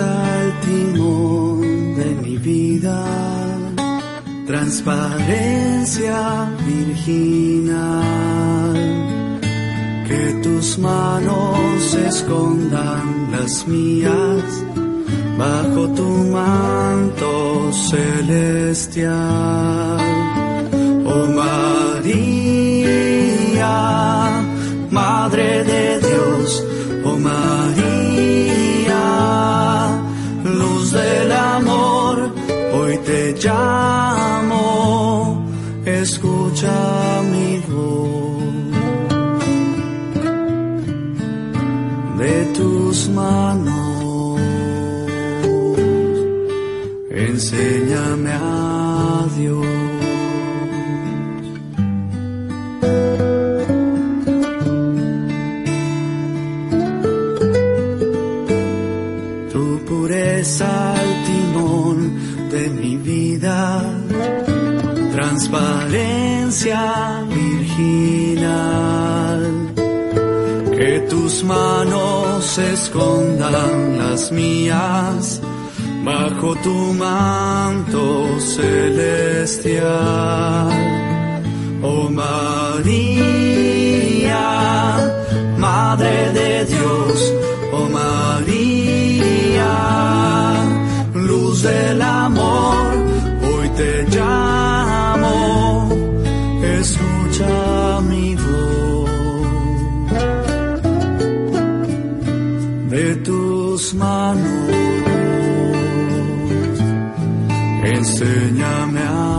al timón de mi vida, transparencia virginal. Que tus manos escondan las mías bajo tu manto celestial. Oh María, Madre de Dios, te llamo, escucha mi voz. De tus manos, enséñame a Dios. tu pureza mi vida, transparencia virginal, que tus manos escondan las mías. Bajo tu manto celestial. Oh María, Madre de Dios, oh María, luz del amor, tus manos, enséñame a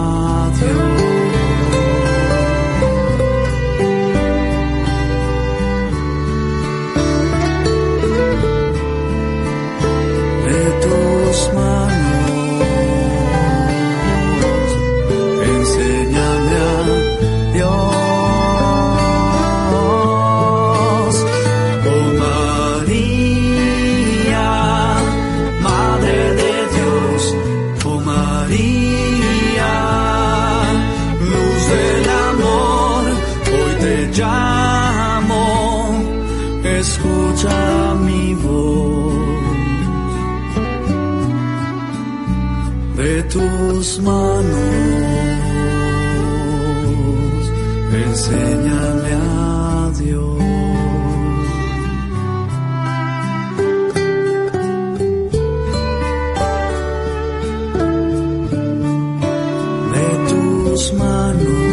llamo. Escucha mi voz de tus manos, enséñame a Dios. De tus manos,